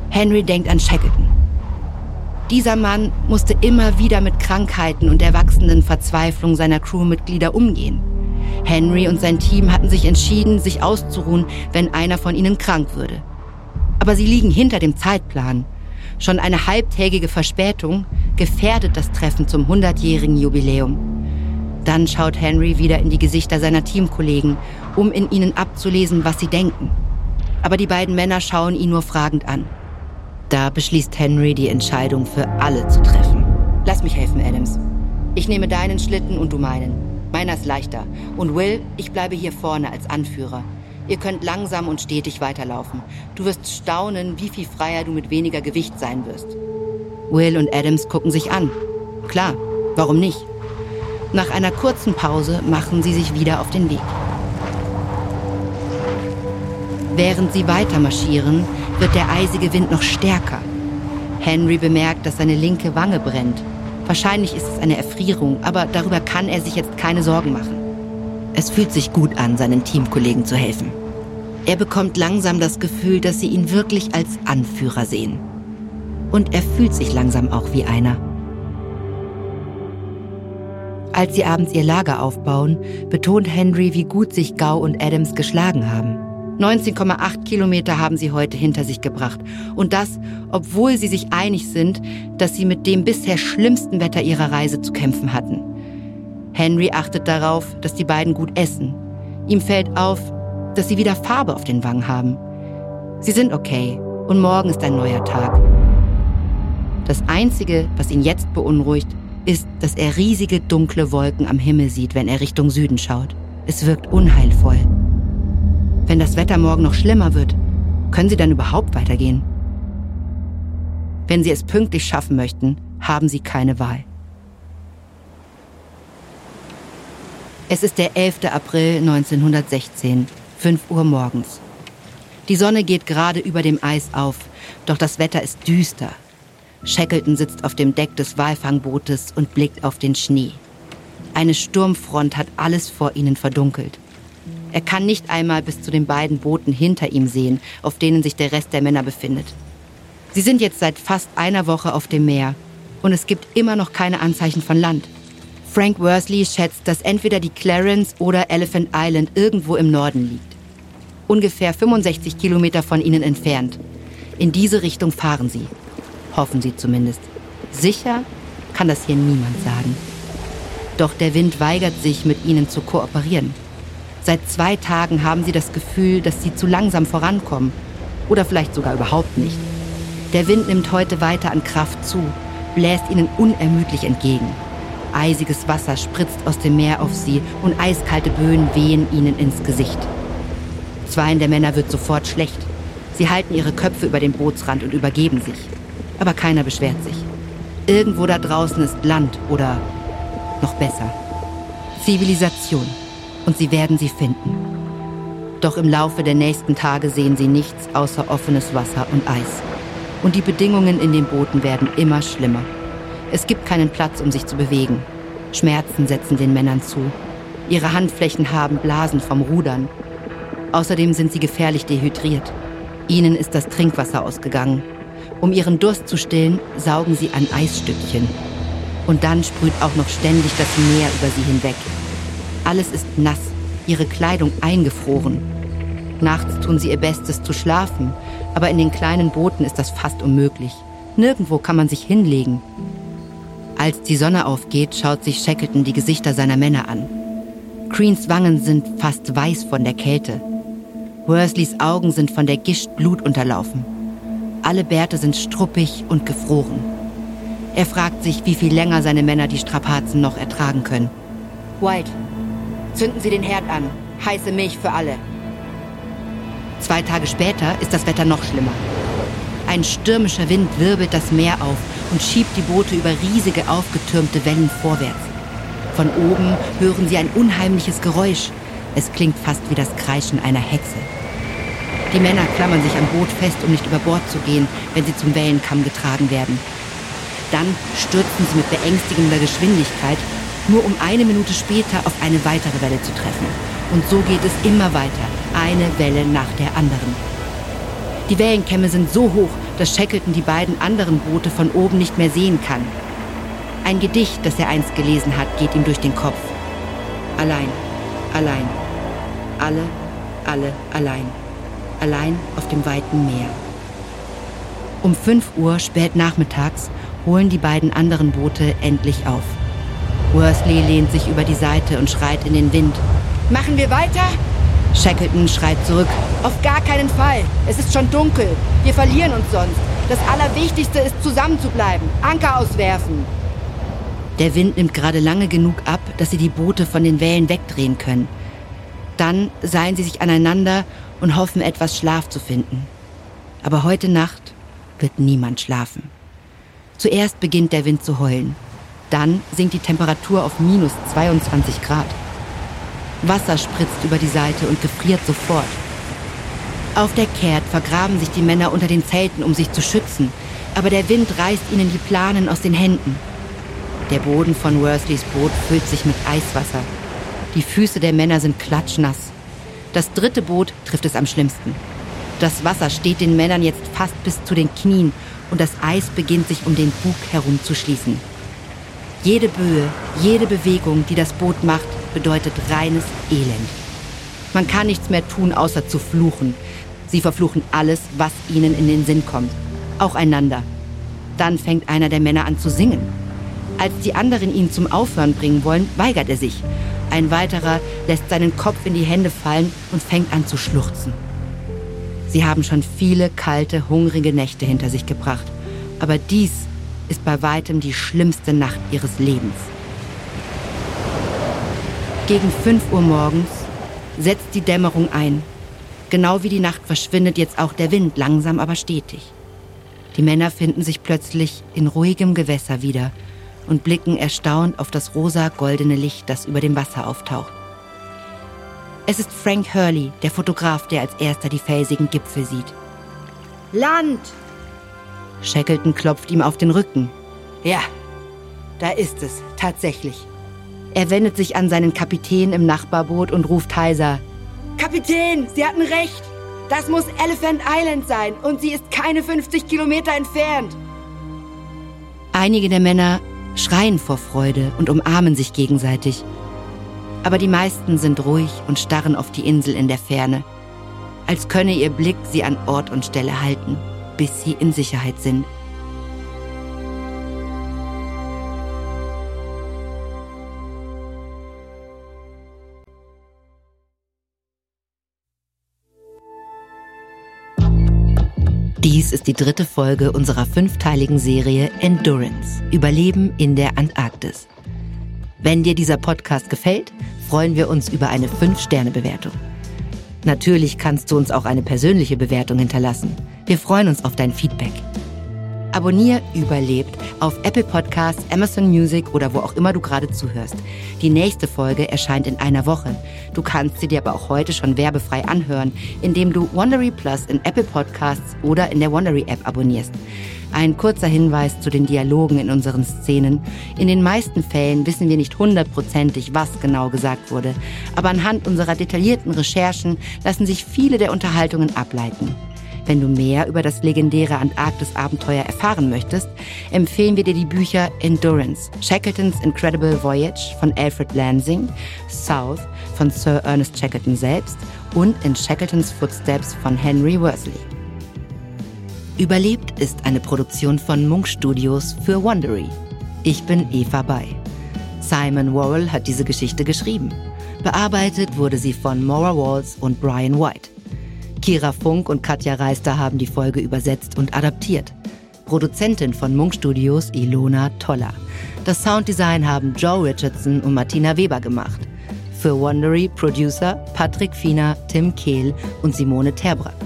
Henry denkt an Shackleton. Dieser Mann musste immer wieder mit Krankheiten und der wachsenden Verzweiflung seiner Crewmitglieder umgehen. Henry und sein Team hatten sich entschieden, sich auszuruhen, wenn einer von ihnen krank würde. Aber sie liegen hinter dem Zeitplan. Schon eine halbtägige Verspätung gefährdet das Treffen zum 100-jährigen Jubiläum. Dann schaut Henry wieder in die Gesichter seiner Teamkollegen, um in ihnen abzulesen, was sie denken. Aber die beiden Männer schauen ihn nur fragend an. Da beschließt Henry, die Entscheidung für alle zu treffen. Lass mich helfen, Adams. Ich nehme deinen Schlitten und du meinen. Meiner ist leichter. Und Will, ich bleibe hier vorne als Anführer. Ihr könnt langsam und stetig weiterlaufen. Du wirst staunen, wie viel freier du mit weniger Gewicht sein wirst. Will und Adams gucken sich an. Klar, warum nicht? Nach einer kurzen Pause machen sie sich wieder auf den Weg. Während sie weiter marschieren, wird der eisige Wind noch stärker. Henry bemerkt, dass seine linke Wange brennt. Wahrscheinlich ist es eine Erfrierung, aber darüber kann er sich jetzt keine Sorgen machen. Es fühlt sich gut an, seinen Teamkollegen zu helfen. Er bekommt langsam das Gefühl, dass sie ihn wirklich als Anführer sehen. Und er fühlt sich langsam auch wie einer. Als sie abends ihr Lager aufbauen, betont Henry, wie gut sich Gau und Adams geschlagen haben. 19,8 Kilometer haben sie heute hinter sich gebracht. Und das, obwohl sie sich einig sind, dass sie mit dem bisher schlimmsten Wetter ihrer Reise zu kämpfen hatten. Henry achtet darauf, dass die beiden gut essen. Ihm fällt auf, dass sie wieder Farbe auf den Wangen haben. Sie sind okay und morgen ist ein neuer Tag. Das Einzige, was ihn jetzt beunruhigt, ist, dass er riesige dunkle Wolken am Himmel sieht, wenn er Richtung Süden schaut. Es wirkt unheilvoll. Wenn das Wetter morgen noch schlimmer wird, können Sie dann überhaupt weitergehen? Wenn Sie es pünktlich schaffen möchten, haben Sie keine Wahl. Es ist der 11. April 1916, 5 Uhr morgens. Die Sonne geht gerade über dem Eis auf, doch das Wetter ist düster. Shackleton sitzt auf dem Deck des Walfangbootes und blickt auf den Schnee. Eine Sturmfront hat alles vor ihnen verdunkelt. Er kann nicht einmal bis zu den beiden Booten hinter ihm sehen, auf denen sich der Rest der Männer befindet. Sie sind jetzt seit fast einer Woche auf dem Meer und es gibt immer noch keine Anzeichen von Land. Frank Worsley schätzt, dass entweder die Clarence oder Elephant Island irgendwo im Norden liegt. Ungefähr 65 Kilometer von ihnen entfernt. In diese Richtung fahren sie. Hoffen sie zumindest. Sicher kann das hier niemand sagen. Doch der Wind weigert sich, mit ihnen zu kooperieren. Seit zwei Tagen haben sie das Gefühl, dass sie zu langsam vorankommen. Oder vielleicht sogar überhaupt nicht. Der Wind nimmt heute weiter an Kraft zu, bläst ihnen unermüdlich entgegen. Eisiges Wasser spritzt aus dem Meer auf sie und eiskalte Böen wehen ihnen ins Gesicht. Zweien der Männer wird sofort schlecht. Sie halten ihre Köpfe über den Bootsrand und übergeben sich. Aber keiner beschwert sich. Irgendwo da draußen ist Land oder noch besser. Zivilisation. Und sie werden sie finden. Doch im Laufe der nächsten Tage sehen sie nichts außer offenes Wasser und Eis. Und die Bedingungen in den Booten werden immer schlimmer. Es gibt keinen Platz, um sich zu bewegen. Schmerzen setzen den Männern zu. Ihre Handflächen haben Blasen vom Rudern. Außerdem sind sie gefährlich dehydriert. Ihnen ist das Trinkwasser ausgegangen. Um ihren Durst zu stillen, saugen sie an Eisstückchen. Und dann sprüht auch noch ständig das Meer über sie hinweg. Alles ist nass, ihre Kleidung eingefroren. Nachts tun sie ihr Bestes zu schlafen, aber in den kleinen Booten ist das fast unmöglich. Nirgendwo kann man sich hinlegen. Als die Sonne aufgeht, schaut sich Shackleton die Gesichter seiner Männer an. Creens Wangen sind fast weiß von der Kälte. Worsleys Augen sind von der Gischt Blut unterlaufen. Alle Bärte sind struppig und gefroren. Er fragt sich, wie viel länger seine Männer die Strapazen noch ertragen können. White, zünden Sie den Herd an. Heiße Milch für alle. Zwei Tage später ist das Wetter noch schlimmer. Ein stürmischer Wind wirbelt das Meer auf und schiebt die Boote über riesige aufgetürmte Wellen vorwärts. Von oben hören sie ein unheimliches Geräusch. Es klingt fast wie das Kreischen einer Hexe. Die Männer klammern sich am Boot fest, um nicht über Bord zu gehen, wenn sie zum Wellenkamm getragen werden. Dann stürzen sie mit beängstigender Geschwindigkeit, nur um eine Minute später auf eine weitere Welle zu treffen. Und so geht es immer weiter, eine Welle nach der anderen. Die Wellenkämme sind so hoch, dass Shackleton die beiden anderen Boote von oben nicht mehr sehen kann. Ein Gedicht, das er einst gelesen hat, geht ihm durch den Kopf. Allein, allein, alle, alle, allein, allein auf dem weiten Meer. Um 5 Uhr spät nachmittags holen die beiden anderen Boote endlich auf. Worsley lehnt sich über die Seite und schreit in den Wind. Machen wir weiter? Shackleton schreit zurück. Auf gar keinen Fall. Es ist schon dunkel. Wir verlieren uns sonst. Das Allerwichtigste ist, zusammen zu bleiben. Anker auswerfen. Der Wind nimmt gerade lange genug ab, dass sie die Boote von den Wellen wegdrehen können. Dann seilen sie sich aneinander und hoffen, etwas Schlaf zu finden. Aber heute Nacht wird niemand schlafen. Zuerst beginnt der Wind zu heulen. Dann sinkt die Temperatur auf minus 22 Grad. Wasser spritzt über die Seite und gefriert sofort. Auf der Kehrt vergraben sich die Männer unter den Zelten, um sich zu schützen, aber der Wind reißt ihnen die Planen aus den Händen. Der Boden von Worsleys Boot füllt sich mit Eiswasser. Die Füße der Männer sind klatschnass. Das dritte Boot trifft es am schlimmsten. Das Wasser steht den Männern jetzt fast bis zu den Knien und das Eis beginnt sich um den Bug herum zu schließen. Jede Böe, jede Bewegung, die das Boot macht, bedeutet reines Elend. Man kann nichts mehr tun, außer zu fluchen. Sie verfluchen alles, was ihnen in den Sinn kommt. Auch einander. Dann fängt einer der Männer an zu singen. Als die anderen ihn zum Aufhören bringen wollen, weigert er sich. Ein weiterer lässt seinen Kopf in die Hände fallen und fängt an zu schluchzen. Sie haben schon viele kalte, hungrige Nächte hinter sich gebracht. Aber dies ist bei weitem die schlimmste Nacht ihres Lebens. Gegen 5 Uhr morgens setzt die Dämmerung ein. Genau wie die Nacht verschwindet jetzt auch der Wind, langsam aber stetig. Die Männer finden sich plötzlich in ruhigem Gewässer wieder und blicken erstaunt auf das rosa-goldene Licht, das über dem Wasser auftaucht. Es ist Frank Hurley, der Fotograf, der als erster die felsigen Gipfel sieht. Land! Shackleton klopft ihm auf den Rücken. Ja, da ist es, tatsächlich. Er wendet sich an seinen Kapitän im Nachbarboot und ruft heiser. Kapitän, Sie hatten recht. Das muss Elephant Island sein und sie ist keine 50 Kilometer entfernt. Einige der Männer schreien vor Freude und umarmen sich gegenseitig. Aber die meisten sind ruhig und starren auf die Insel in der Ferne, als könne ihr Blick sie an Ort und Stelle halten, bis sie in Sicherheit sind. Dies ist die dritte Folge unserer fünfteiligen Serie Endurance, Überleben in der Antarktis. Wenn dir dieser Podcast gefällt, freuen wir uns über eine 5-Sterne-Bewertung. Natürlich kannst du uns auch eine persönliche Bewertung hinterlassen. Wir freuen uns auf dein Feedback. Abonnier Überlebt auf Apple Podcasts, Amazon Music oder wo auch immer du gerade zuhörst. Die nächste Folge erscheint in einer Woche. Du kannst sie dir aber auch heute schon werbefrei anhören, indem du Wondery Plus in Apple Podcasts oder in der Wondery App abonnierst. Ein kurzer Hinweis zu den Dialogen in unseren Szenen. In den meisten Fällen wissen wir nicht hundertprozentig, was genau gesagt wurde, aber anhand unserer detaillierten Recherchen lassen sich viele der Unterhaltungen ableiten. Wenn du mehr über das legendäre Antarktis-Abenteuer erfahren möchtest, empfehlen wir dir die Bücher Endurance, Shackletons Incredible Voyage von Alfred Lansing, South von Sir Ernest Shackleton selbst und In Shackletons Footsteps von Henry Worsley. Überlebt ist eine Produktion von Munk Studios für Wondery. Ich bin Eva Bay. Simon Worrell hat diese Geschichte geschrieben. Bearbeitet wurde sie von Maura Walls und Brian White. Kira Funk und Katja Reister haben die Folge übersetzt und adaptiert. Produzentin von Munk Studios Ilona Toller. Das Sounddesign haben Joe Richardson und Martina Weber gemacht. Für Wondery Producer Patrick Fiener, Tim Kehl und Simone Terbrack.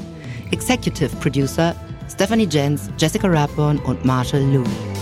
Executive Producer Stephanie Jens, Jessica Rathborn und Marshall Louis.